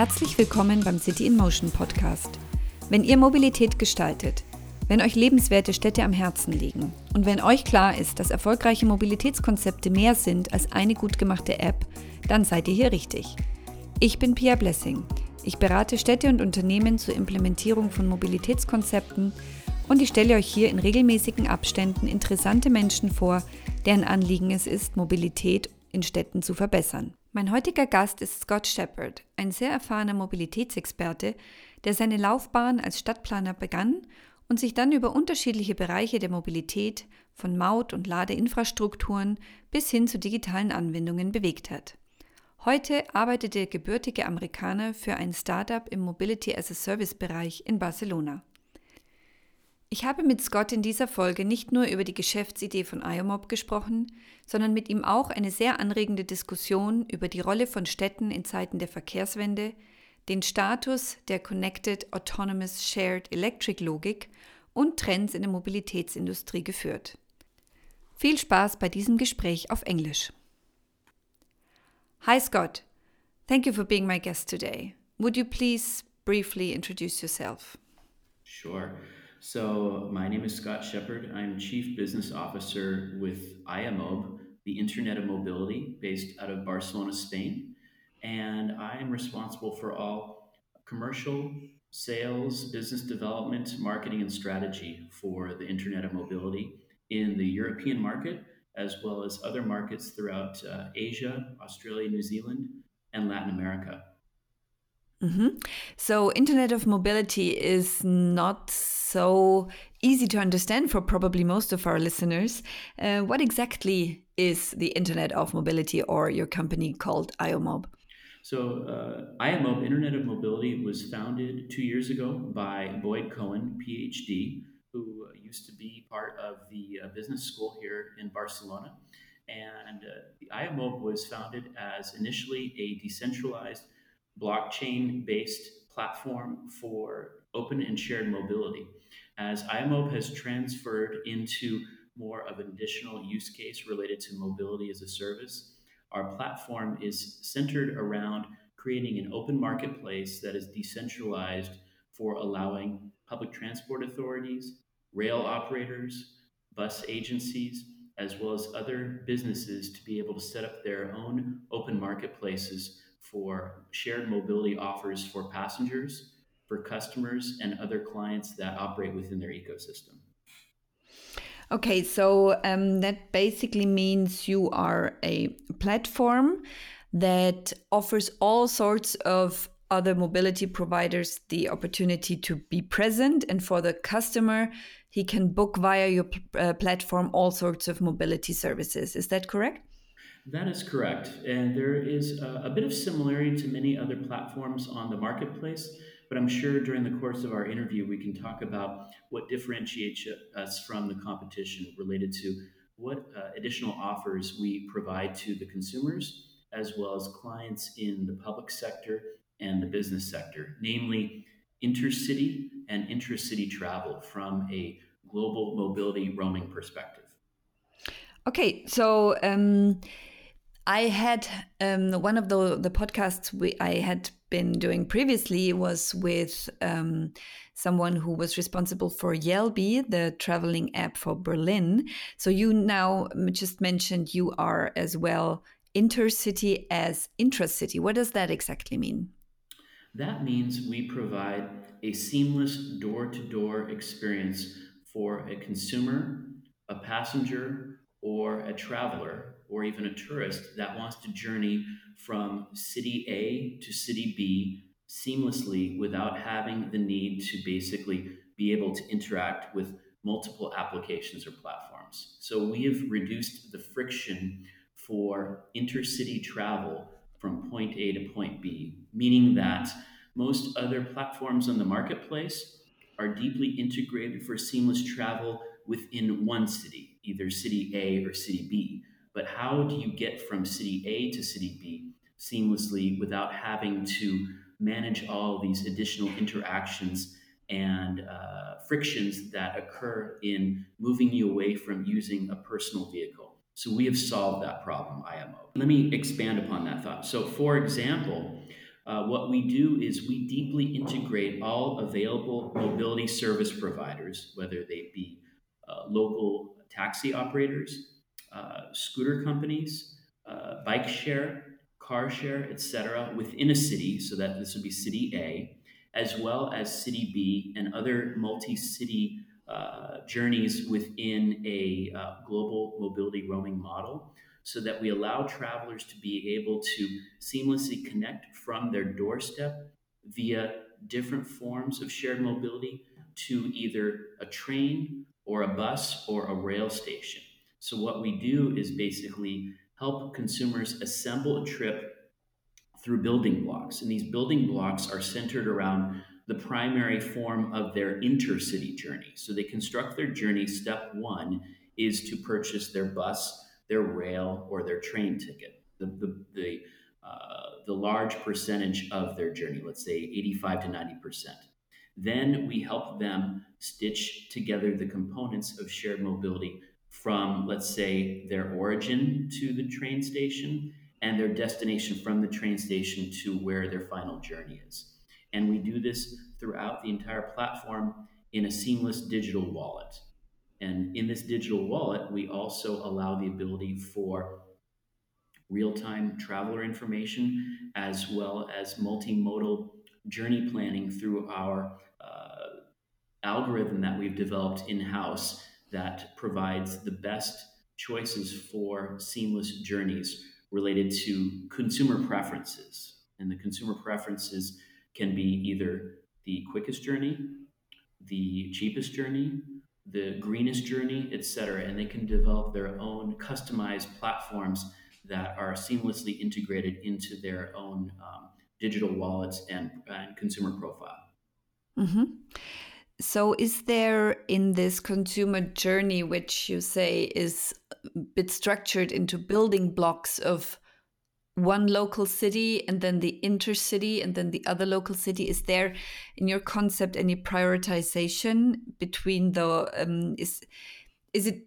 Herzlich willkommen beim City in Motion Podcast. Wenn ihr Mobilität gestaltet, wenn euch lebenswerte Städte am Herzen liegen und wenn euch klar ist, dass erfolgreiche Mobilitätskonzepte mehr sind als eine gut gemachte App, dann seid ihr hier richtig. Ich bin Pia Blessing. Ich berate Städte und Unternehmen zur Implementierung von Mobilitätskonzepten und ich stelle euch hier in regelmäßigen Abständen interessante Menschen vor, deren Anliegen es ist, Mobilität in Städten zu verbessern. Mein heutiger Gast ist Scott Shepard, ein sehr erfahrener Mobilitätsexperte, der seine Laufbahn als Stadtplaner begann und sich dann über unterschiedliche Bereiche der Mobilität von Maut- und Ladeinfrastrukturen bis hin zu digitalen Anwendungen bewegt hat. Heute arbeitet der gebürtige Amerikaner für ein Startup im Mobility as a Service Bereich in Barcelona. Ich habe mit Scott in dieser Folge nicht nur über die Geschäftsidee von IOMOB gesprochen, sondern mit ihm auch eine sehr anregende Diskussion über die Rolle von Städten in Zeiten der Verkehrswende, den Status der Connected Autonomous Shared Electric Logik und Trends in der Mobilitätsindustrie geführt. Viel Spaß bei diesem Gespräch auf Englisch. Hi Scott, thank you for being my guest today. Would you please briefly introduce yourself? Sure. So, my name is Scott Shepard. I'm Chief Business Officer with IOMOB, the Internet of Mobility, based out of Barcelona, Spain. And I am responsible for all commercial, sales, business development, marketing, and strategy for the Internet of Mobility in the European market, as well as other markets throughout uh, Asia, Australia, New Zealand, and Latin America. Mm-hmm. So, Internet of Mobility is not so easy to understand for probably most of our listeners. Uh, what exactly is the Internet of Mobility or your company called IOMOB? So, uh, IOMOB, Internet of Mobility, was founded two years ago by Boyd Cohen, PhD, who used to be part of the uh, business school here in Barcelona. And uh, the IOMOB was founded as initially a decentralized blockchain based platform for open and shared mobility. As IOMOB has transferred into more of an additional use case related to mobility as a service, our platform is centered around creating an open marketplace that is decentralized for allowing public transport authorities, rail operators, bus agencies, as well as other businesses to be able to set up their own open marketplaces for shared mobility offers for passengers, for customers, and other clients that operate within their ecosystem. Okay, so um, that basically means you are a platform that offers all sorts of other mobility providers the opportunity to be present, and for the customer, he can book via your uh, platform all sorts of mobility services. Is that correct? That is correct. And there is a, a, bit of similarity to many other platforms on the marketplace, but I'm sure during the course of our interview, we can talk about what differentiates us from the competition related to what uh, additional offers we provide to the consumers, as well as clients in the public sector and the business sector, namely intercity and intracity travel from a global mobility roaming perspective. Okay, so um, I had um, one of the the podcasts we, I had been doing previously was with um, someone who was responsible for Jelbi, the traveling app for Berlin. So you now just mentioned you are as well intercity as intracity. What does that exactly mean? That means we provide a seamless door to door experience for a consumer, a passenger, or a traveler or even a tourist that wants to journey from city A to city B seamlessly without having the need to basically be able to interact with multiple applications or platforms. So we have reduced the friction for intercity travel from point A to point B, meaning that most other platforms on the marketplace are deeply integrated for seamless travel within one city, either city A or city B. But how do you get from city A to city B seamlessly without having to manage all these additional interactions and uh, frictions that occur in moving you away from using a personal vehicle? So we have solved that problem, IMO. Let me expand upon that thought. So, for example, uh, what we do is we deeply integrate all available mobility service providers, whether they be uh, local taxi operators, uh, scooter companies, uh, bike share, car share, etc., within a city. So that this would be City A, as well as City B and other multi-city uh, journeys within a uh, global mobility roaming model so that we allow travelers to be able to seamlessly connect from their doorstep via different forms of shared mobility to either a train or a bus or a rail station. So, what we do is basically help consumers assemble a trip through building blocks. And these building blocks are centered around the primary form of their intercity journey. So, they construct their journey. Step one is to purchase their bus their rail or their train ticket. The, the, the, uh, the large percentage of their journey, let's say 85 to 90%. Then we help them stitch together the components of shared mobility from, let's say, their origin to the train station and their destination from the train station to where their final journey is. And we do this throughout the entire platform in a seamless digital wallet. And in this digital wallet, we also allow the ability for real time traveler information as well as multimodal journey planning through our uh, algorithm that we've developed in house that provides the best choices for seamless journeys related to consumer preferences. And the consumer preferences can be either the quickest journey, the cheapest journey, the greenest journey, etc. And they can develop their own customized platforms that are seamlessly integrated into their own um, digital wallets and, and consumer profile. Mm-hmm. So, is there in this consumer journey, which you say is a bit structured into building blocks of one local city and then the intercity and then the other local city is there in your concept any prioritization between the um, is is it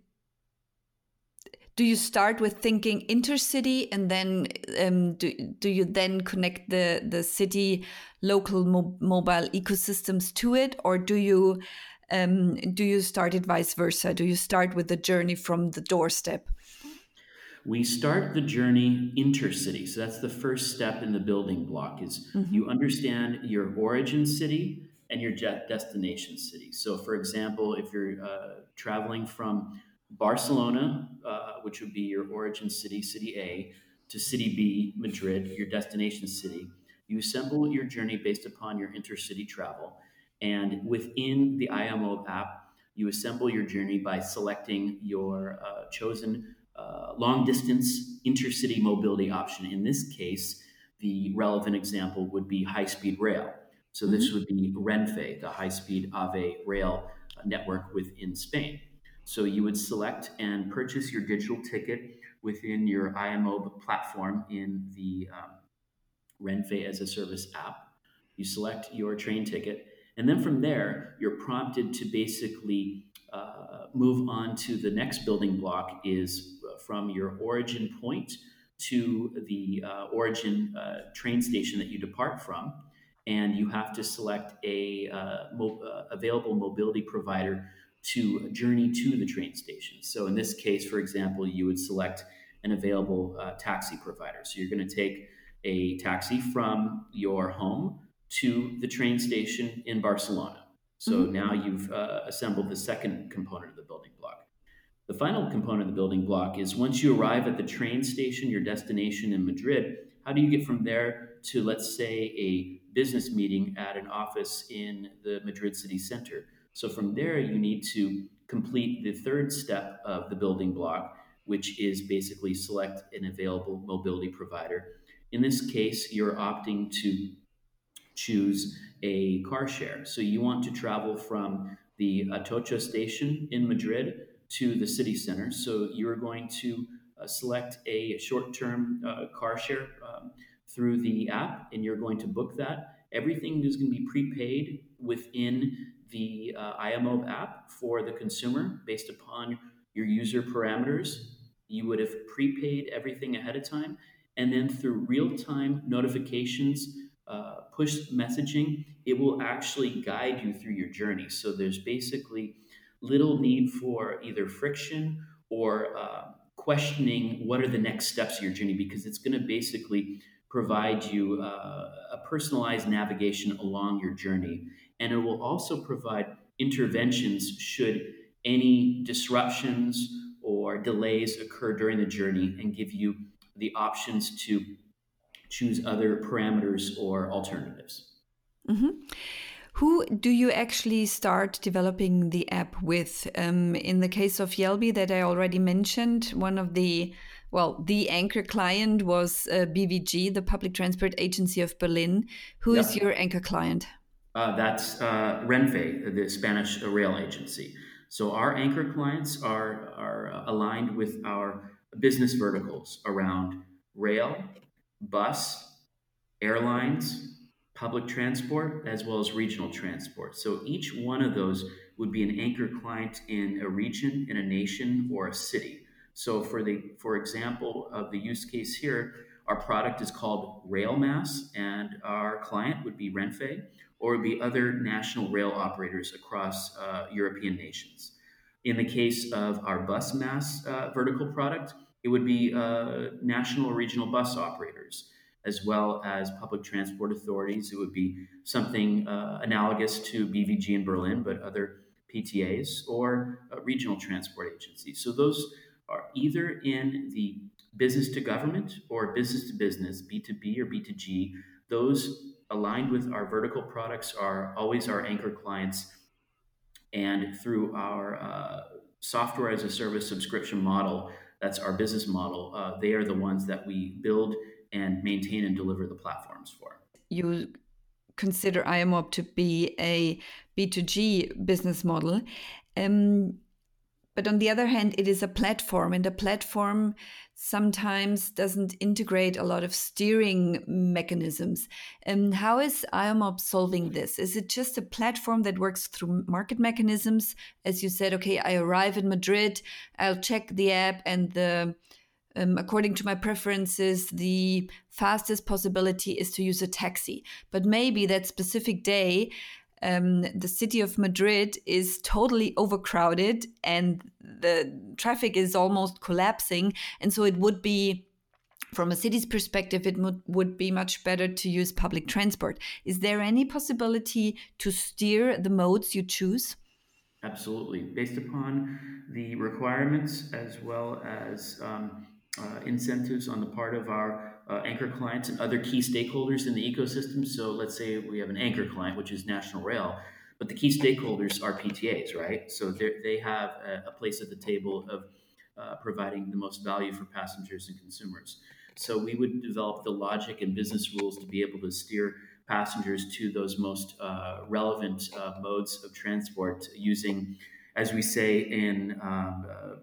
do you start with thinking intercity and then um, do, do you then connect the the city local mo mobile ecosystems to it? Or do you um, do you start it vice versa? Do you start with the journey from the doorstep? We start the journey intercity. So that's the first step in the building block is mm-hmm. you understand your origin city and your destination city. So for example if you're uh, traveling from barcelona uh, which would be your origin city city a to city b madrid your destination city you assemble your journey based upon your intercity travel and within the IOMOB app you assemble your journey by selecting your uh, chosen uh, long distance intercity mobility option. In this case, the relevant example would be high speed rail. So this mm-hmm. would be Renfe, the high speed AVE rail network within Spain. So you would select and purchase your digital ticket within your IOMOB platform in the um, Renfe as a service app. You select your train ticket, and then from there, you're prompted to basically uh, move on to the next building block is from your origin point to the uh, origin uh, train station that you depart from. And you have to select a uh, mo- uh, available mobility provider to journey to the train station. So in this case, for example, you would select an available uh, taxi provider. So you're going to take a taxi from your home to the train station in Barcelona. So mm-hmm. now you've uh, assembled the second component of the building block. The final component of the building block is once you arrive at the train station, your destination in Madrid, how do you get from there to, let's say, a business meeting at an office in the Madrid city center? So from there, you need to complete the third step of the building block, which is basically select an available mobility provider. In this case, you're opting to choose a car share. So you want to travel from the Atocha station in Madrid to the city center. So you're going to uh, select a short term uh, car share um, through the app and you're going to book that. Everything is going to be prepaid within the uh, IOMOB app for the consumer based upon your user parameters. You would have prepaid everything ahead of time. And then through real time notifications uh, push messaging, it will actually guide you through your journey. So there's basically little need for either friction or uh, questioning what are the next steps of your journey because it's going to basically provide you uh, a personalized navigation along your journey. And it will also provide interventions should any disruptions or delays occur during the journey and give you the options to choose other parameters or alternatives. Mm-hmm. Who do you actually start developing the app with? Um, in the case of Jelbi that I already mentioned, one of the well, the anchor client was uh, BVG, the Public Transport Agency of Berlin. Who is your anchor client? Uh, that's uh, Renfe, the Spanish rail agency. So our anchor clients are are aligned with our business verticals around rail, bus, airlines, public transport, as well as regional transport. So each one of those would be an anchor client in a region, in a nation, or a city. So for the for example of the use case here, our product is called RailMaaS, and our client would be Renfe or would be other national rail operators across uh, European nations. In the case of our bus MaaS uh, vertical product, it would be uh, national or regional bus operators, as well as public transport authorities. It would be something uh, analogous to BVG in Berlin, but other PTAs or uh, regional transport agencies. So those are either in the business to government or business to business, B2B or B2G. Those aligned with our vertical products are always our anchor clients. And through our uh, software as a service subscription model, that's our business model. Uh, they are the ones that we build and maintain and deliver the platforms for. You consider IOMOB to be a B2G business model. Um, but on the other hand, it is a platform, and a platform sometimes doesn't integrate a lot of steering mechanisms. And how is IOMOB solving this? Is it just a platform that works through market mechanisms? As you said, okay, I arrive in Madrid, I'll check the app, and the um, according to my preferences, the fastest possibility is to use a taxi. But maybe that specific day, um, the city of Madrid is totally overcrowded and the traffic is almost collapsing. And so it would be from a city's perspective, it would, would be much better to use public transport. Is there any possibility to steer the modes you choose? Absolutely. Based upon the requirements as well as um, uh, incentives on the part of our uh, anchor clients and other key stakeholders in the ecosystem. So let's say we have an anchor client, which is National Rail, but the key stakeholders are PTAs, right? So they have a, a, place at the table of uh, providing the most value for passengers and consumers. So we would develop the logic and business rules to be able to steer passengers to those most uh, relevant uh, modes of transport using, as we say in um, uh,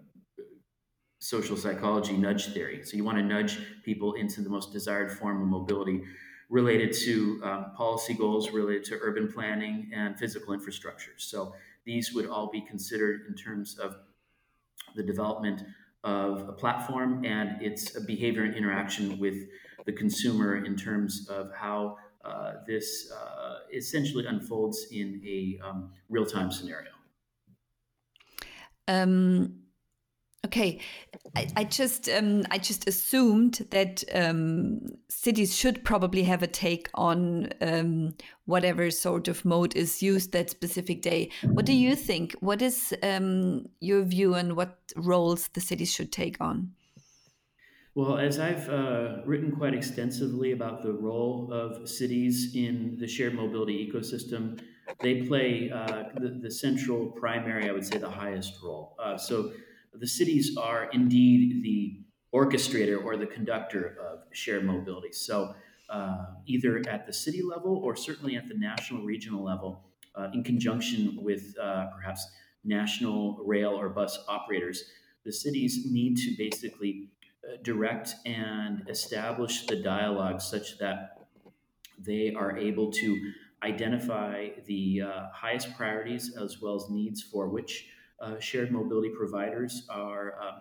social psychology nudge theory. So you want to nudge people into the most desired form of mobility related to um, policy goals related to urban planning and physical infrastructure. So these would all be considered in terms of the development of a platform and its behavior and interaction with the consumer in terms of how uh, this uh, essentially unfolds in a um, real-time scenario. Um, Okay, I, I just um, I just assumed that um, cities should probably have a take on um, whatever sort of mode is used that specific day. What do you think? What is um, your view on what roles the cities should take on? Well, as I've uh, written quite extensively about the role of cities in the shared mobility ecosystem, they play uh, the, the, central, primary, I would say, the highest role. Uh, so the cities are indeed the orchestrator or the conductor of shared mobility. So, uh, either at the city level or certainly at the national, regional level, uh, in conjunction with uh, perhaps national rail or bus operators, the cities need to basically uh, direct and establish the dialogue such that they are able to identify the uh, highest priorities as well as needs for which uh, shared mobility providers are, uh,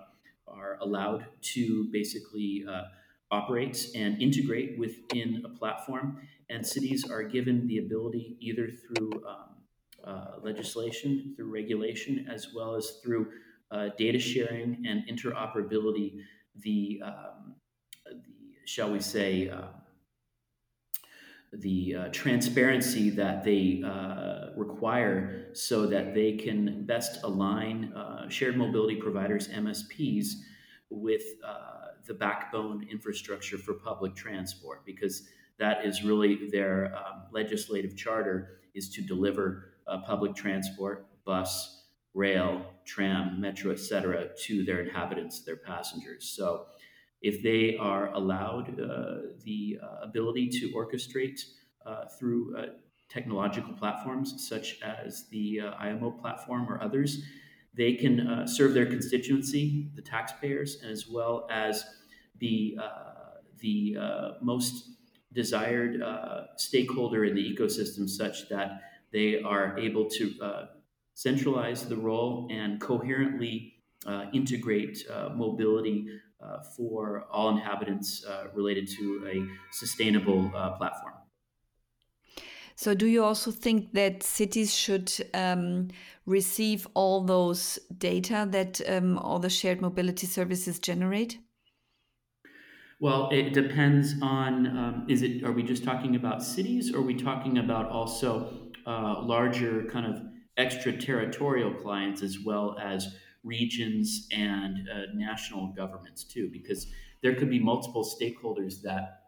are allowed to basically uh, operate and integrate within a platform. And cities are given the ability, either through um, uh, legislation, through regulation, as well as through data sharing and interoperability, the, um, the shall we say, the uh, transparency that they uh, require so that they can best align uh, shared mobility providers, MSPs, with uh, the backbone infrastructure for public transport, because that is really their um, legislative charter is to deliver uh, public transport, bus, rail, tram, metro, etc., to their inhabitants, their passengers. So if they are allowed uh, the uh, ability to orchestrate uh, through uh, technological platforms such as the uh, IOMOB platform or others, they can serve their constituency, the taxpayers, as well as be the most desired stakeholder in the ecosystem, such that they are able to centralize the role and coherently uh, integrate uh, mobility uh, for all inhabitants uh, related to a sustainable uh, platform. So, do you also think that cities should um, receive all those data that um, all the shared mobility services generate? Well, it depends on um, is it are we just talking about cities or are we talking about also uh, larger kind of extraterritorial clients as well as regions and uh, national governments too, because there could be multiple stakeholders that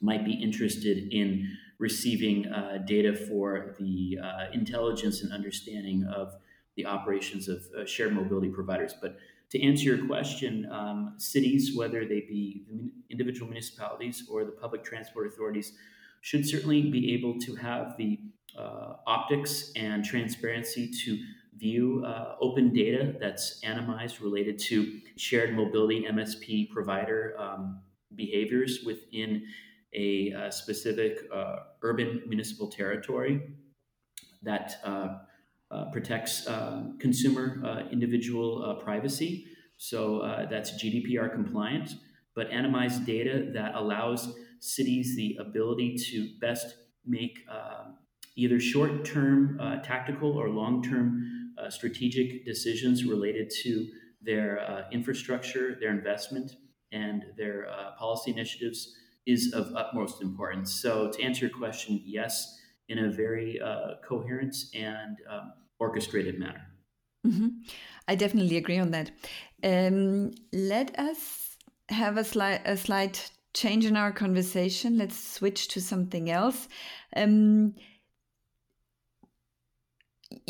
might be interested in receiving uh, data for the uh, intelligence and understanding of the operations of uh, shared mobility providers. But to answer your question, um, cities, whether they be individual municipalities or the public transport authorities, should certainly be able to have the uh, optics and transparency to view uh, open data that's anonymized related to shared mobility MSP provider um, behaviors within a, a uh, specific uh, urban municipal territory that uh, uh protects um, consumer uh, individual privacy. So that's GDPR compliant, but anonymized data that allows cities the ability to best make either short term tactical or long term uh, strategic decisions related to their uh, infrastructure, their investment, and their uh, policy initiatives is of utmost importance. So, to answer your question, yes, in a very uh, coherent and um, orchestrated manner. Mm-hmm. I definitely agree on that. Um, let us have a, slight, a slight change in our conversation. Let's switch to something else. Um,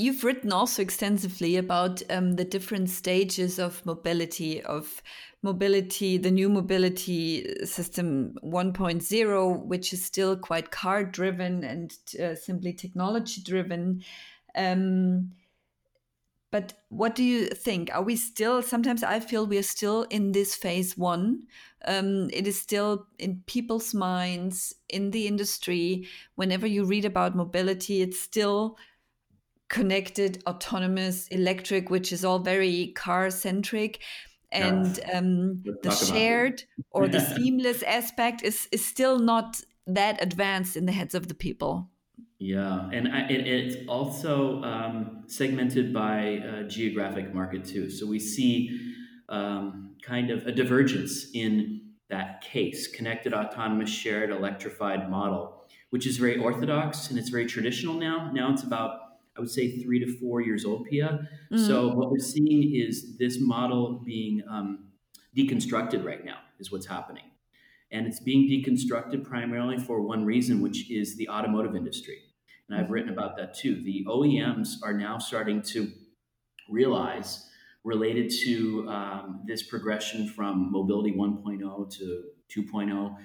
you've written also extensively about um, the different stages of mobility of mobility the new mobility system 1.0 which is still quite car driven and uh, simply technology driven um, but what do you think? Are we still sometimes i feel we are still in this phase one. Um, it is still in people's minds in the industry. Whenever you read about mobility it's still connected, autonomous, electric, which is all very car centric. And um, the shared or the seamless aspect is, is still not that advanced in the heads of the people. Yeah, and I, it, it's also um, segmented by uh, geographic market too. So we see um, kind of a divergence in that case connected, autonomous, shared, electrified model, which is very orthodox and it's very traditional now. Now it's about I would say three to four years old, Pia. Mm-hmm. So what we're seeing is this model being um, deconstructed right now, is what's happening. And it's being deconstructed primarily for one reason, which is the automotive industry. And I've written about that too. The OEMs are now starting to realize, related to um, this progression from mobility 1.0 to 2.0,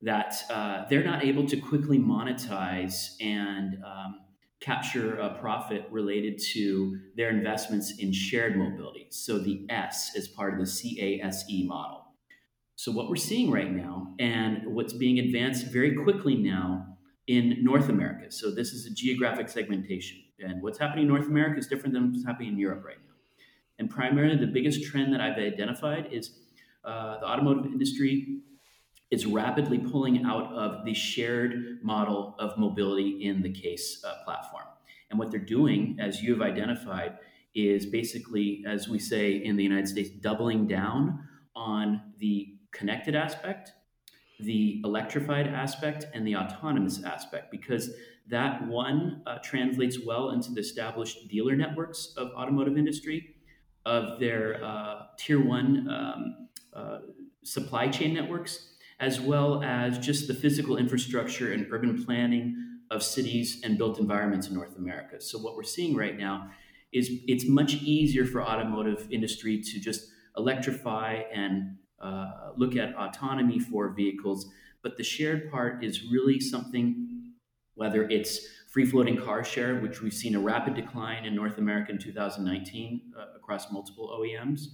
that uh, they're not able to quickly monetize and um, capture a profit related to their investments in shared mobility. So the S is part of the CASE model. So what we're seeing right now and what's being advanced very quickly now in North America. So this is a geographic segmentation. And what's happening in North America is different than what's happening in Europe right now. And primarily the biggest trend that I've identified is uh, the automotive industry is rapidly pulling out of the shared model of mobility in the case uh, platform. And what they're doing, as you have identified, is basically, as we say in the United States, doubling down on the connected aspect, the electrified aspect, and the autonomous aspect, because that one uh, translates well into the established dealer networks of automotive industry, of their uh, tier one um, uh, supply chain networks, as well as just the physical infrastructure and urban planning of cities and built environments in North America. So what we're seeing right now is it's much easier for automotive industry to just electrify and uh, look at autonomy for vehicles. But the shared part is really something, whether it's free floating car share, which we've seen a rapid decline in North America in 2019 uh, across multiple OEMs.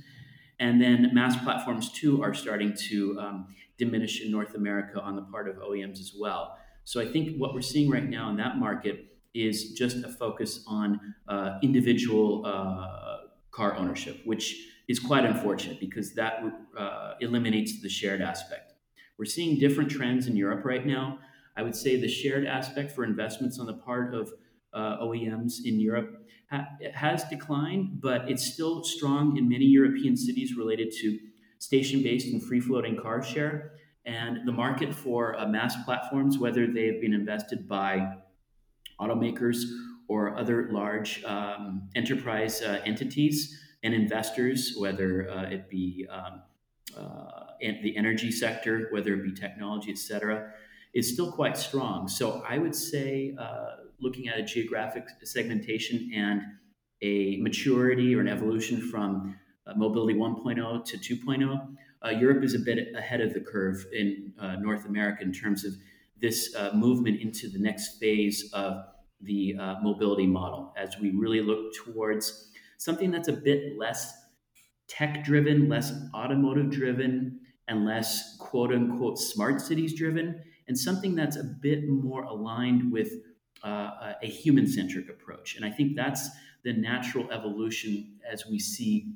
And then MaaS platforms too are starting to um, diminish in North America on the part of OEMs as well. So I think what we're seeing right now in that market is just a focus on uh, individual uh, car ownership, which is quite unfortunate because that uh, eliminates the shared aspect. We're seeing different trends in Europe right now. I would say the shared aspect for investments on the part of uh, OEMs in Europe ha- has declined, but it's still strong in many European cities related to station based and free floating car share. And the market for uh, MaaS platforms, whether they have been invested by automakers or other large um, enterprise uh, entities and investors, whether uh, it be um, uh, the energy sector, whether it be technology, et cetera, is still quite strong. So I would say, uh, looking at a geographic segmentation and a maturity or an evolution from mobility 1.0 to 2.0, uh, Europe is a bit ahead of the curve in uh, North America in terms of this uh, movement into the next phase of the uh, mobility model as we really look towards something that's a bit less tech driven, less automotive driven, and less quote unquote smart cities driven, and something that's a bit more aligned with uh, a human centric approach. And I think that's the natural evolution as we see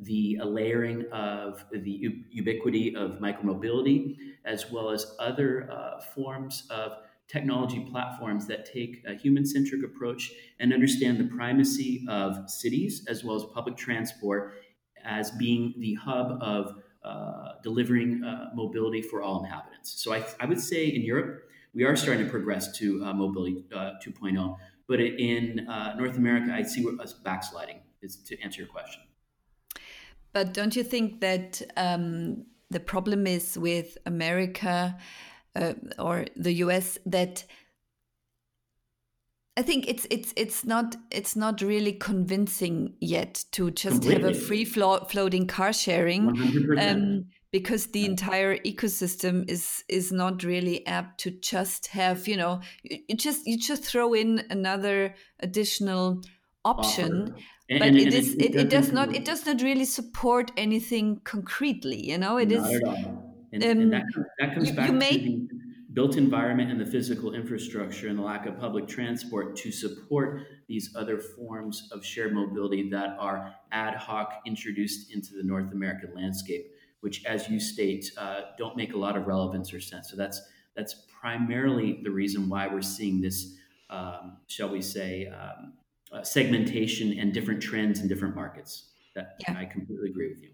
the layering of the ubiquity of micromobility, as well as other uh, forms of technology platforms that take a human centric approach and understand the primacy of cities as well as public transport as being the hub of uh, delivering uh, mobility for all inhabitants. So I, I, would say in Europe, we are starting to progress to uh, mobility uh, 2.0, but in uh, North America, I see us backsliding, is to answer your question. But don't you think that um, the problem is with America uh, or the US that I think it's it's it's not it's not really convincing yet to just have a free flo- floating car sharing um, because the entire ecosystem is is not really apt to just have you know you just you just throw in another additional option and, but and, it is it, it, does not it does not really support anything concretely you know it is and, um, and that, that, comes you, back you may, to the built environment and the physical infrastructure and the lack of public transport to support these other forms of shared mobility that are ad hoc introduced into the North American landscape, which, as you state, uh, don't make a lot of relevance or sense. So that's that's primarily the reason why we're seeing this, um, shall we say, um, uh, segmentation and different trends in different markets. That yeah. I completely agree with you.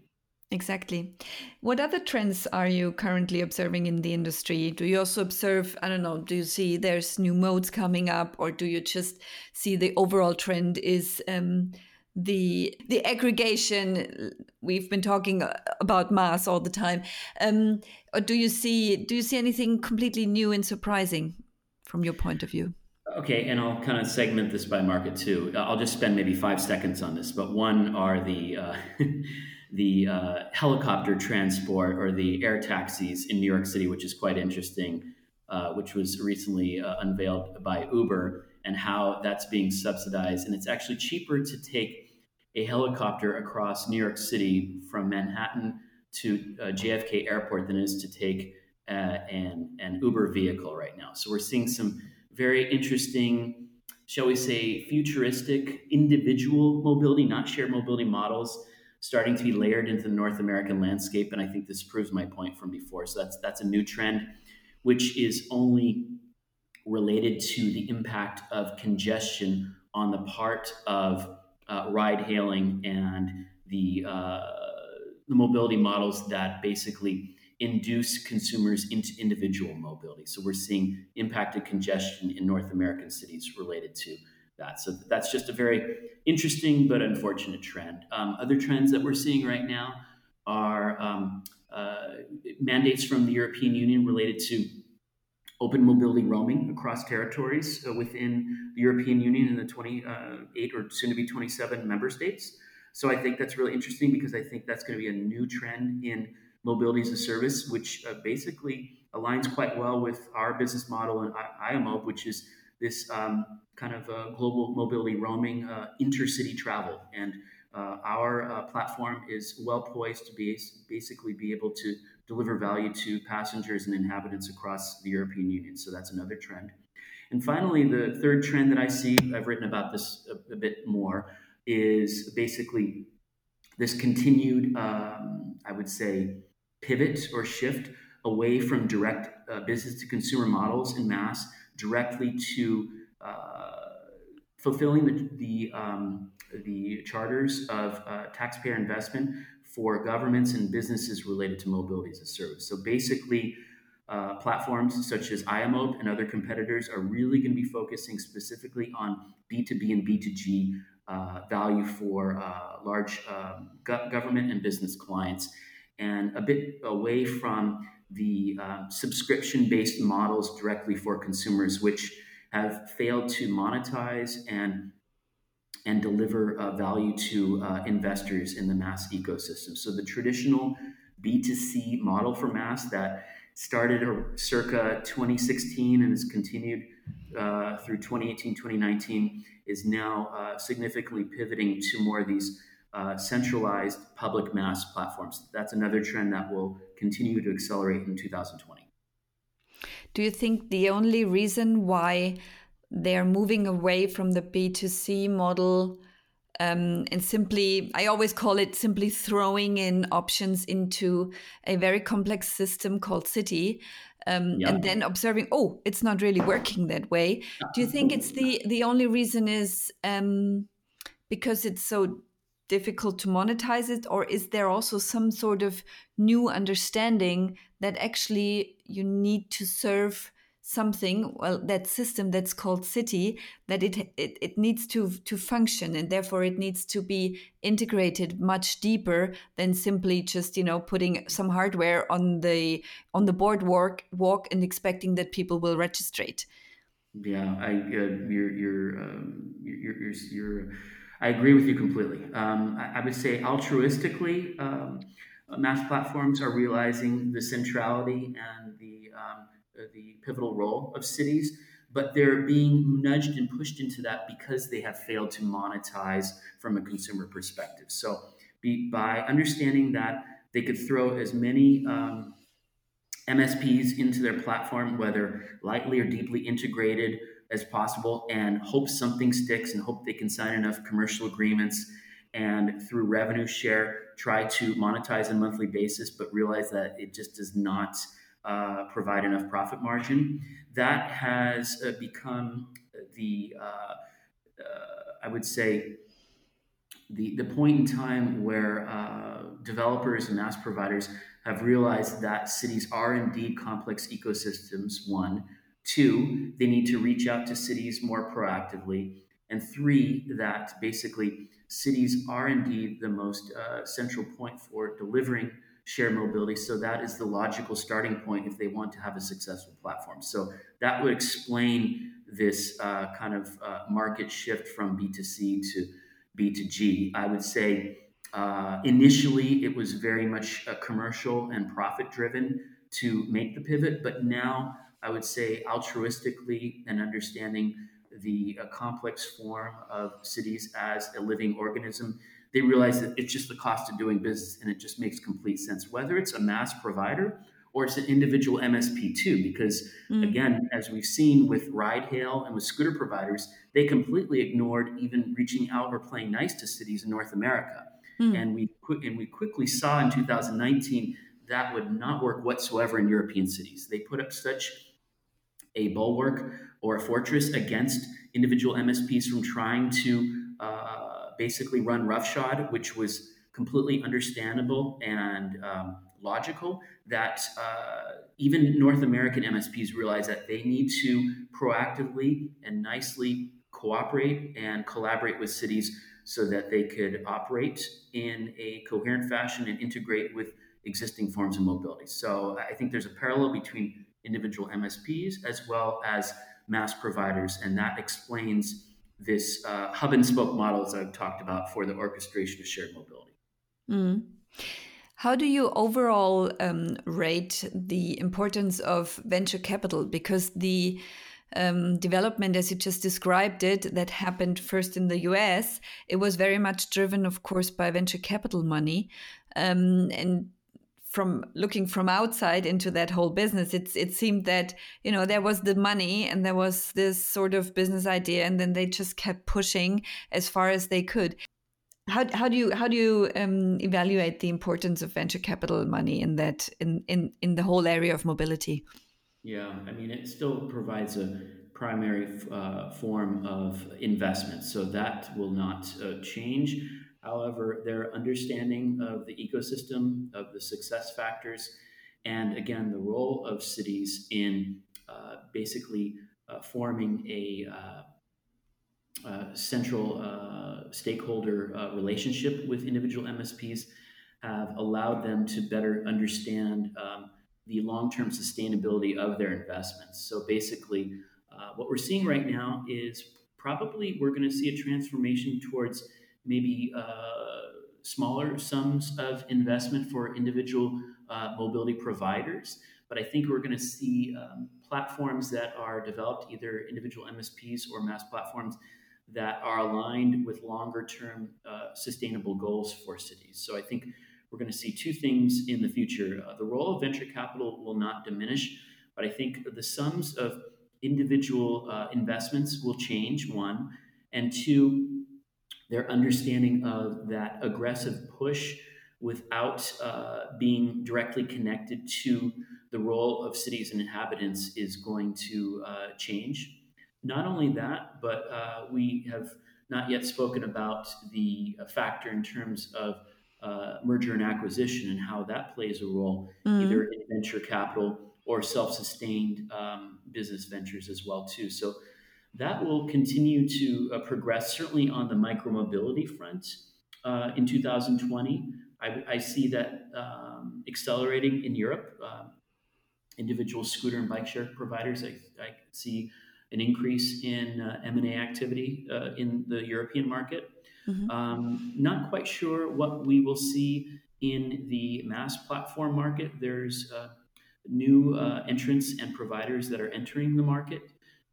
Exactly. What other trends are you currently observing in the industry? Do you also observe, I don't know, do you see there's new modes coming up, or do you just see the overall trend is um, the the aggregation? We've been talking uh, about MaaS all the time. Um, or do you see do you see anything completely new and surprising from your point of view? Okay, and I'll kind of segment this by market too. I'll just spend maybe five seconds on this, but one are the uh, the uh, helicopter transport or the air taxis in New York City, which is quite interesting, uh, which was recently uh, unveiled by Uber, and how that's being subsidized. And it's actually cheaper to take a helicopter across New York City from Manhattan to uh, JFK Airport than it is to take uh, an, an Uber vehicle right now. So we're seeing some very interesting, shall we say, futuristic individual mobility, not shared mobility models starting to be layered into the North American landscape, and I think this proves my point from before. So that's that's a new trend, which is only related to the impact of congestion on the part of uh, ride hailing and the uh, the mobility models that basically induce consumers into individual mobility. So we're seeing impacted congestion in North American cities related to that. So that's just a very interesting but unfortunate trend. Um, other trends that we're seeing right now are um, uh, mandates from the European Union related to open mobility roaming across territories uh, within the European Union and the 28 uh, or soon to be 27 member states. So I think that's really interesting because I think that's going to be a new trend in mobility as a service, which uh, basically aligns quite well with our business model in IOMOB, which is this um, kind of uh, global mobility roaming uh, intercity travel. And uh, our uh, platform is well poised to be basically be able to deliver value to passengers and inhabitants across the European Union. So that's another trend. And finally, the third trend that I see, I've written about this a, a bit more, is basically this continued, um, I would say, pivot or shift away from direct uh, business to consumer models in MaaS directly to uh, fulfilling the, the, um, the charters of uh, taxpayer investment for governments and businesses related to mobility as a service. So basically, uh, platforms such as IOMOB and other competitors are really going to be focusing specifically on B2B and B2G uh, value for uh, large um, go- government and business clients, and a bit away from the uh, subscription based models directly for consumers, which have failed to monetize and and deliver uh, value to uh, investors in the MaaS ecosystem. So the traditional B2C model for MaaS that started circa 2016 and has continued uh, through 2018, 2019 is now uh, significantly pivoting to more of these uh, centralized public MaaS platforms. That's another trend that will continue to accelerate in 2020. Do you think the only reason why they're moving away from the B2C model um, and simply, I always call it simply throwing in options into a very complex system called City. Um, yeah. and then observing oh it's not really working that way do you think it's the the only reason is um, because it's so difficult to monetize it or is there also some sort of new understanding that actually you need to serve something well that system that's called city that it, it it needs to to function and therefore it needs to be integrated much deeper than simply just you know putting some hardware on the on the boardwalk walk and expecting that people will registrate yeah i uh, you're you're, um, you're you're you're I agree with you completely. Um, I, I, would say altruistically, um, MaaS platforms are realizing the centrality and the, um, the pivotal role of cities, but they're being nudged and pushed into that because they have failed to monetize from a consumer perspective. So, be, by understanding that they could throw as many um, MSPs into their platform, whether lightly or deeply integrated as possible and hope something sticks and hope they can sign enough commercial agreements and through revenue share try to monetize on a monthly basis but realize that it just does not uh, provide enough profit margin. That has uh, become the uh, uh i would say the, the point in time where uh, developers and MaaS providers have realized that cities are indeed complex ecosystems one Two, they need to reach out to cities more proactively. And three, that basically cities are indeed the most uh, central point for delivering shared mobility. So that is the logical starting point if they want to have a successful platform. So that would explain this uh, kind of uh, market shift from B2C to B2G. I would say uh, initially it was very much commercial and profit driven to make the pivot, but now I would say, altruistically and understanding the uh, complex form of cities as a living organism, they realize that it's just the cost of doing business and it just makes complete sense, whether it's a MaaS provider or it's an individual MSP too. Because mm. again, as we've seen with ride hail and with scooter providers, they completely ignored even reaching out or playing nice to cities in North America. Mm. And we and we quickly saw in 2019 that would not work whatsoever in European cities. They put up such a bulwark or a fortress against individual MSPs from trying to uh, basically run roughshod, which was completely understandable and um, logical. That uh, even North American MSPs realize that they need to proactively and nicely cooperate and collaborate with cities so that they could operate in a coherent fashion and integrate with existing forms of mobility. So I think there's a parallel between individual MSPs as well as MaaS providers, and that explains this uh, hub and spoke model as I've talked about for the orchestration of shared mobility. Mm. How do you overall um, rate the importance of venture capital? Because the um, development, as you just described it, that happened first in the US, it was very much driven, of course, by venture capital money. Um, and from looking from outside into that whole business, it's it seemed that you know there was the money and there was this sort of business idea, and then they just kept pushing as far as they could. How, how do you how do you um, evaluate the importance of venture capital money in that in, in in the whole area of mobility? Yeah, I mean it still provides a primary uh, form of investment, so that will not uh, change. However, their understanding of the ecosystem, of the success factors, and again, the role of cities in uh, basically uh, forming a uh, uh central uh, stakeholder uh, relationship with individual MSPs have allowed them to better understand um, the long term sustainability of their investments. So basically, what we're seeing right now is probably we're going to see a transformation towards maybe uh, smaller sums of investment for individual uh, mobility providers. But I think we're going to see um, platforms that are developed, either individual MSPs or MaaS platforms, that are aligned with longer term uh, sustainable goals for cities. So I think we're going to see two things in the future. Uh, the role of venture capital will not diminish, but I think the sums of individual uh, investments will change, one. And two, their understanding of that aggressive push without uh, being directly connected to the role of cities and inhabitants is going to uh, change. Not only that, but uh, we have not yet spoken about the uh, factor in terms of uh, merger and acquisition and how that plays a role, mm-hmm. either in venture capital or self-sustained um, business ventures as well too. So that will continue to uh, progress, certainly on the micromobility front uh, in 2020. I, I see that um, accelerating in Europe. Uh, individual scooter and bike share providers, I, I see an increase in uh, M&A activity uh, in the European market. Mm-hmm. Um, not quite sure what we will see in the MaaS platform market. There's uh, new entrants and providers that are entering the market.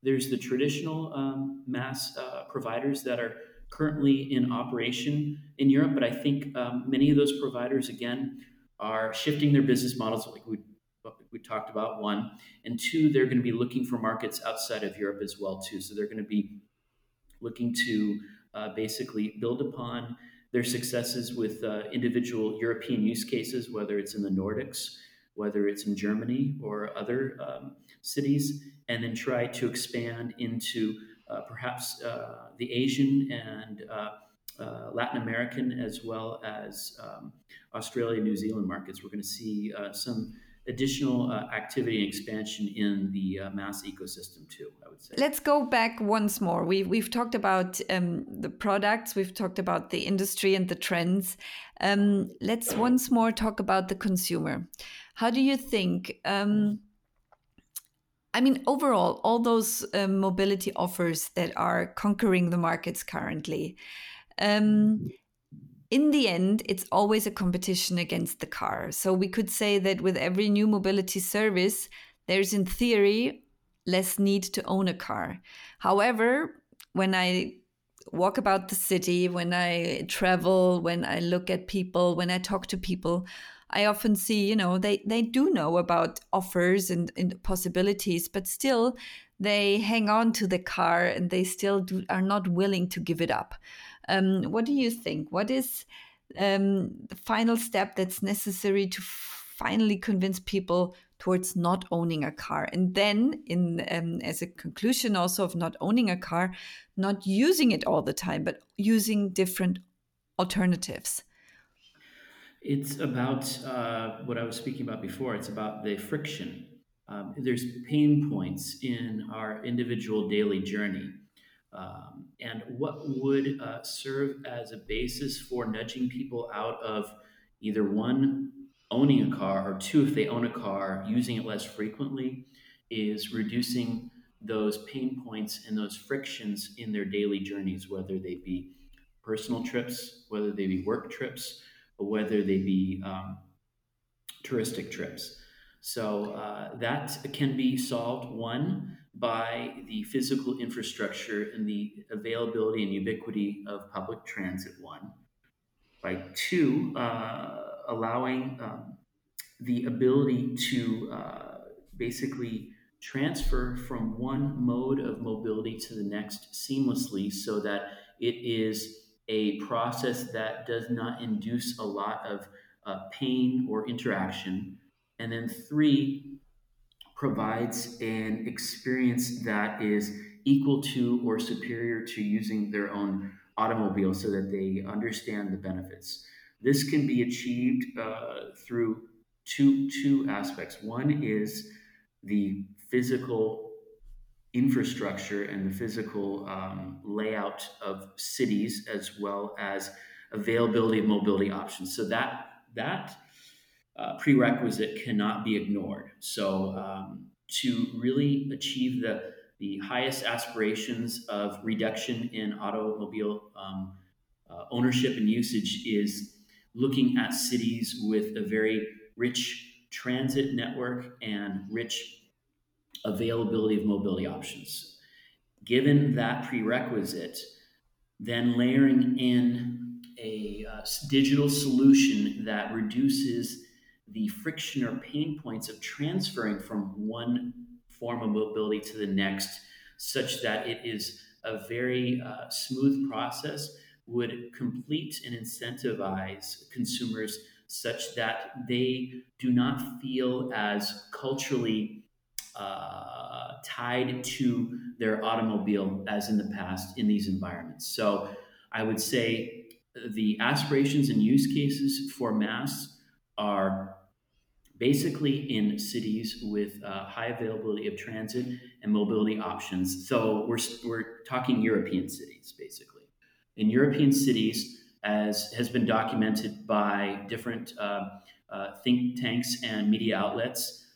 There's the traditional um, MaaS uh, providers that are currently in operation in Europe, but I think um, many of those providers, again, are shifting their business models, like we, we talked about, one. And two, they're going to be looking for markets outside of Europe as well, too. So they're going to be looking to uh, basically build upon their successes with uh, individual European use cases, whether it's in the Nordics, whether it's in Germany or other um, cities, and then try to expand into uh, perhaps uh, the Asian and uh, uh, Latin American as well as um, Australia, New Zealand markets. We're going to see uh, some additional uh, activity and expansion in the uh, MaaS ecosystem too i would say. Let's go back once more. We, we've talked about um, the products we've talked about the industry and the trends. Um, let's once more talk about the consumer. How do you think um, I mean, overall, all those um, mobility offers that are conquering the markets currently, um, in the end, it's always a competition against the car. So we could say that with every new mobility service, there's in theory less need to own a car. However, when I walk about the city, when I travel, when I look at people, when I talk to people, I often see, you know, they, they do know about offers and, and possibilities, but still they hang on to the car and they still do, are not willing to give it up. Um, what do you think? What is um, the final step that's necessary to finally convince people towards not owning a car. And then in um, as a conclusion also of not owning a car not using it all the time but using different alternatives. It's about uh, what i was speaking about before. It's about the friction. Um, there's pain points in our individual daily journey. Um, and what would uh, serve as a basis for nudging people out of either one owning a car or two if they own a car using it less frequently is reducing those pain points and those frictions in their daily journeys whether they be personal trips whether they be work trips or whether they be um, touristic trips so uh, that can be solved one by the physical infrastructure and the availability and ubiquity of public transit, one. By two, uh, allowing um, the ability to uh, basically transfer from one mode of mobility to the next seamlessly so that it is a process that does not induce a lot of uh, pain or interaction. And then three, provides an experience that is equal to or superior to using their own automobile so that they understand the benefits. This can be achieved uh, through two, two aspects. One is the physical infrastructure and the physical um, layout of cities as well as availability of mobility options. So that that uh, prerequisite cannot be ignored. So, um, to really achieve the, the highest aspirations of reduction in automobile um, uh, ownership and usage is looking at cities with a very rich transit network and rich availability of mobility options. Given that prerequisite, then layering in a uh, digital solution that reduces the friction or pain points of transferring from one form of mobility to the next, such that it is a very uh, smooth process, would complete and incentivize consumers such that they do not feel as culturally uh, tied to their automobile as in the past in these environments. So I would say the aspirations and use cases for MaaS are basically in cities with uh, high availability of transit and mobility options. So we're, we're talking European cities, basically. In European cities, as has been documented by different uh, uh, think tanks and media outlets,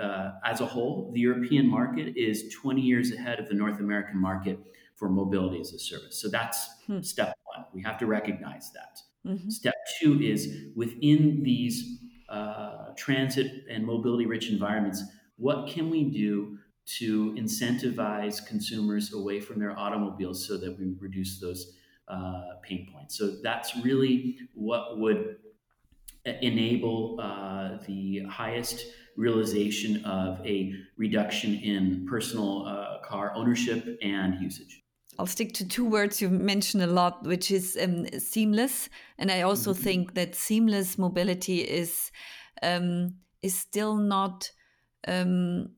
uh, as a whole, the European market is 20 years ahead of the North American market for mobility as a service. So that's hmm. step one. We have to recognize that. Mm-hmm. Step two is within these uh, transit and mobility rich environments, what can we do to incentivize consumers away from their automobiles so that we reduce those uh, pain points? So that's really what would enable uh, the highest realization of a reduction in personal uh, car ownership and usage. I'll stick to two words you've mentioned a lot, which is um, seamless. And I also mm-hmm. think that seamless mobility is um, is still not um,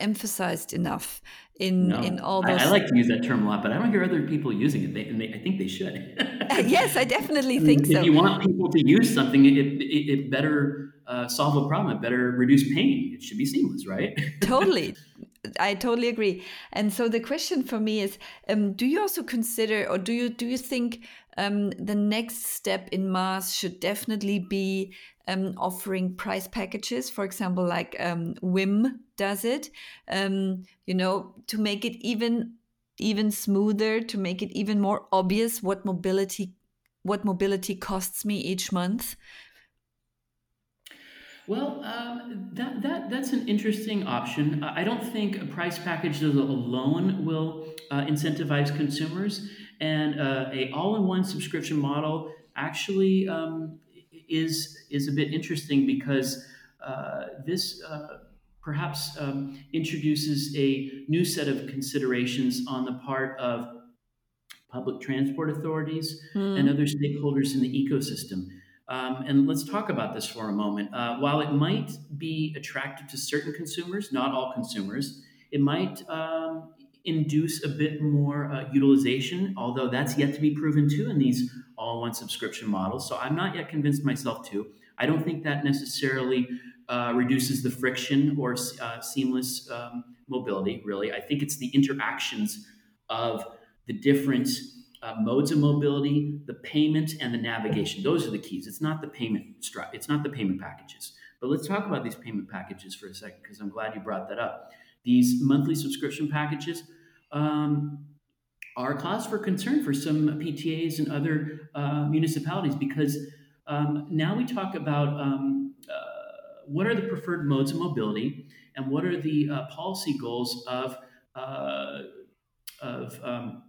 emphasized enough in no. in all those. I, I, like to use that term a lot, but I don't hear other people using it. They, and they, I think they should. yes, I definitely think if so. If you want people to use something, it, it, it better uh, solve a problem. It better reduce pain. It should be seamless, right? totally. I totally agree. And so the question for me is: um, Do you also consider, or do you do you think um, the next step in MaaS should definitely be um, offering price packages? For example, like um, Whim does it. Um, you know, to make it even even smoother, to make it even more obvious what mobility what mobility costs me each month. Well, um, that, that, that's an interesting option. I don't think a price package alone will uh, incentivize consumers, and uh, a all-in-one subscription model actually um, is is a bit interesting because uh, this uh, perhaps um, introduces a new set of considerations on the part of public transport authorities, mm. and other stakeholders in the ecosystem. Um, and let's talk about this for a moment. Uh, while it might be attractive to certain consumers, not all consumers, it might um, induce a bit more uh, utilization, although that's yet to be proven too in these all in one subscription models. So I'm not yet convinced myself too. I don't think that necessarily uh, reduces the friction or uh, seamless um, mobility, really. I think it's the interactions of the different uh, modes of mobility, the payment, and the navigation. Those are the keys. It's not the payment stri- It's not the payment packages. But let's talk about these payment packages for a second, because I'm glad you brought that up. These monthly subscription packages um, are cause for concern for some PTAs and other uh, municipalities because um, now we talk about um, uh, what are the preferred modes of mobility and what are the uh, policy goals of uh, of um,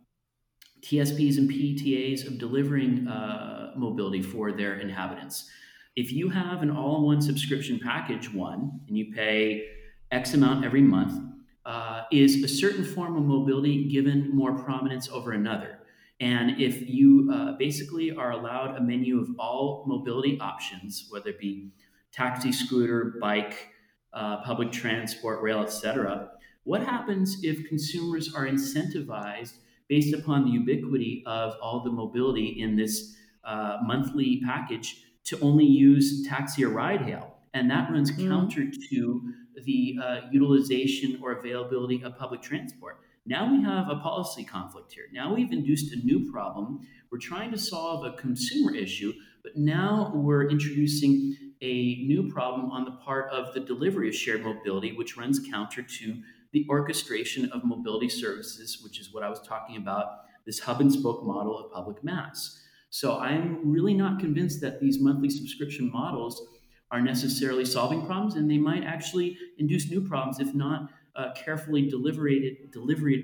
TSPs and PTAs of delivering uh, mobility for their inhabitants. If you have an all-in-one subscription package, one, and you pay X amount every month, uh, is a certain form of mobility given more prominence over another. And if you uh, basically are allowed a menu of all mobility options, whether it be taxi, scooter, bike, uh, public transport, rail, etc., what happens if consumers are incentivized based upon the ubiquity of all the mobility in this uh, monthly package to only use taxi or ride hail? And that runs mm. counter to the uh, utilization or availability of public transport. Now we have a policy conflict here. Now we've induced a new problem. We're trying to solve a consumer issue, but now we're introducing a new problem on the part of the delivery of shared mobility, which runs counter to the orchestration of mobility services, which is what I was talking about this hub and spoke model of public MaaS. So I'm really not convinced that these monthly subscription models are necessarily solving problems, and they might actually induce new problems if not uh, carefully deliberated, delivered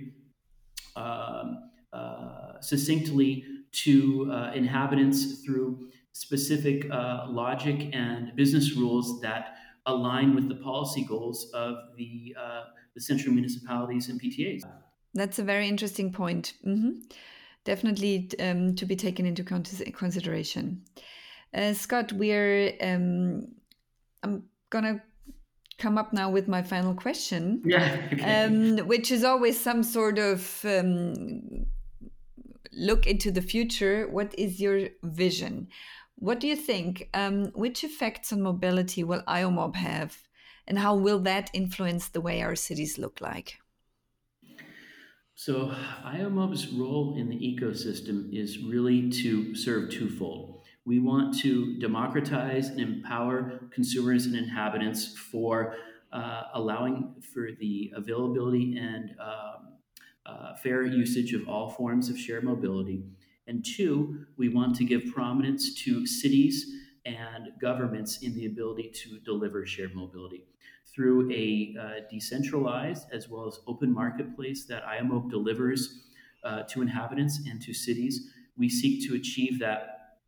um, uh, succinctly to uh, inhabitants through specific uh, logic and business rules that align with the policy goals of the uh, the central municipalities and PTAs. That's a very interesting point. Mm-hmm. Definitely um, to be taken into consideration. Uh, Scott, we're um, I'm gonna come up now with my final question. Yeah. Okay. Um, which is always some sort of um, look into the future. What is your vision? What do you think? Um, which effects on mobility will IOMOB have, and how will that influence the way our cities look like? So, IOMOB's role in the ecosystem is really to serve twofold. We want to democratize and empower consumers and inhabitants for uh, allowing for the availability and um, uh, fair usage of all forms of shared mobility. And two, we want to give prominence to cities and governments in the ability to deliver shared mobility through a uh, decentralized as well as open marketplace that IOMOB delivers uh, to inhabitants and to cities. We seek to achieve that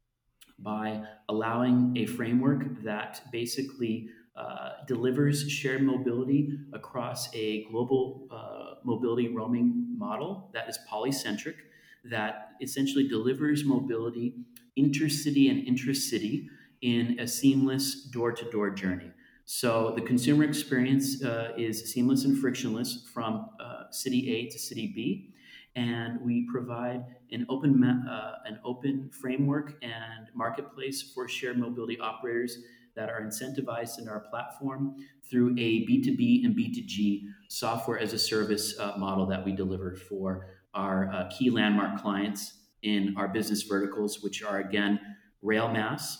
by allowing a framework that basically uh, delivers shared mobility across a global uh, mobility roaming model that is polycentric, that essentially delivers mobility intercity and intracity in a seamless door to door journey. So the consumer experience uh, is seamless and frictionless from uh, city A to city B. And we provide an open uh, an open framework and marketplace for shared mobility operators that are incentivized in our platform through a B2B and B2G software as a service uh, model that we deliver for our uh, key landmark clients in our business verticals, which are again RailMaaS,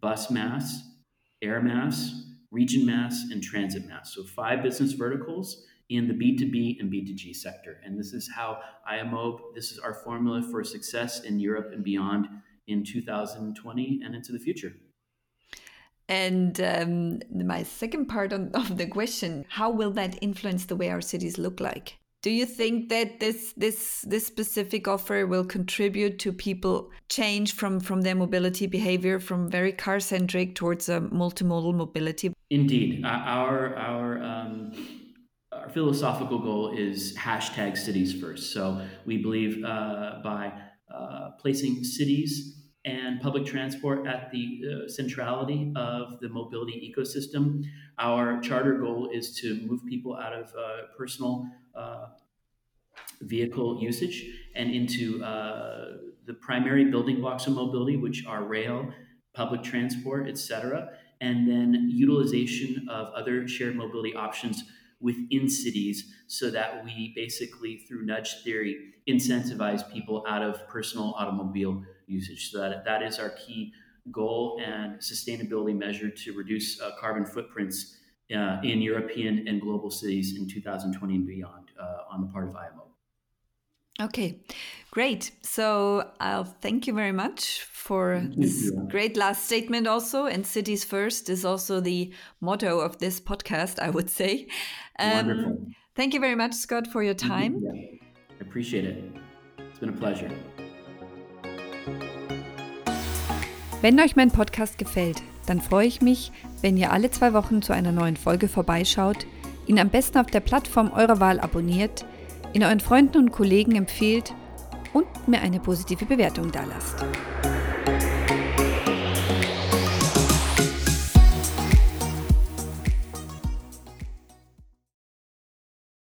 bus mass, AirMaaS, RegionMaaS, and TransitMaaS. So five business verticals in the B2B and B2G sector. And this is how IOMOB, this is our formula for success in Europe and beyond in 2020 and into the future. And um, my second part of the question: How will that influence the way our cities look like? Do you think that this this this specific offer will contribute to people change from from their mobility behavior from very car centric towards a multimodal mobility? Indeed, our our um, our philosophical goal is hashtag cities first. So we believe uh, by uh, placing cities and public transport at the uh, centrality of the mobility ecosystem, our charter goal is to move people out of uh, personal uh, vehicle usage and into uh, the primary building blocks of mobility, which are rail, public transport, etc., and then utilization of other shared mobility options within cities so that we basically, through nudge theory, incentivize people out of personal automobile usage. So that, that is our key goal and sustainability measure to reduce uh, carbon footprints uh, in European and global cities in 2020 and beyond uh, on the part of IOMOB. Okay, great. So I'll thank you very much for thank this you. great last statement, also. And cities first is also the motto of this podcast, I would say. Um, Wonderful. Thank you very much, Scott, for your time. Yeah. I appreciate it. It's been a pleasure. Wenn euch mein Podcast gefällt, dann freue ich mich, wenn ihr alle zwei Wochen zu einer neuen Folge vorbeischaut, ihn am besten auf der Plattform eurer Wahl abonniert, ihn euren Freunden und Kollegen empfehlt und mir eine positive Bewertung dalasst.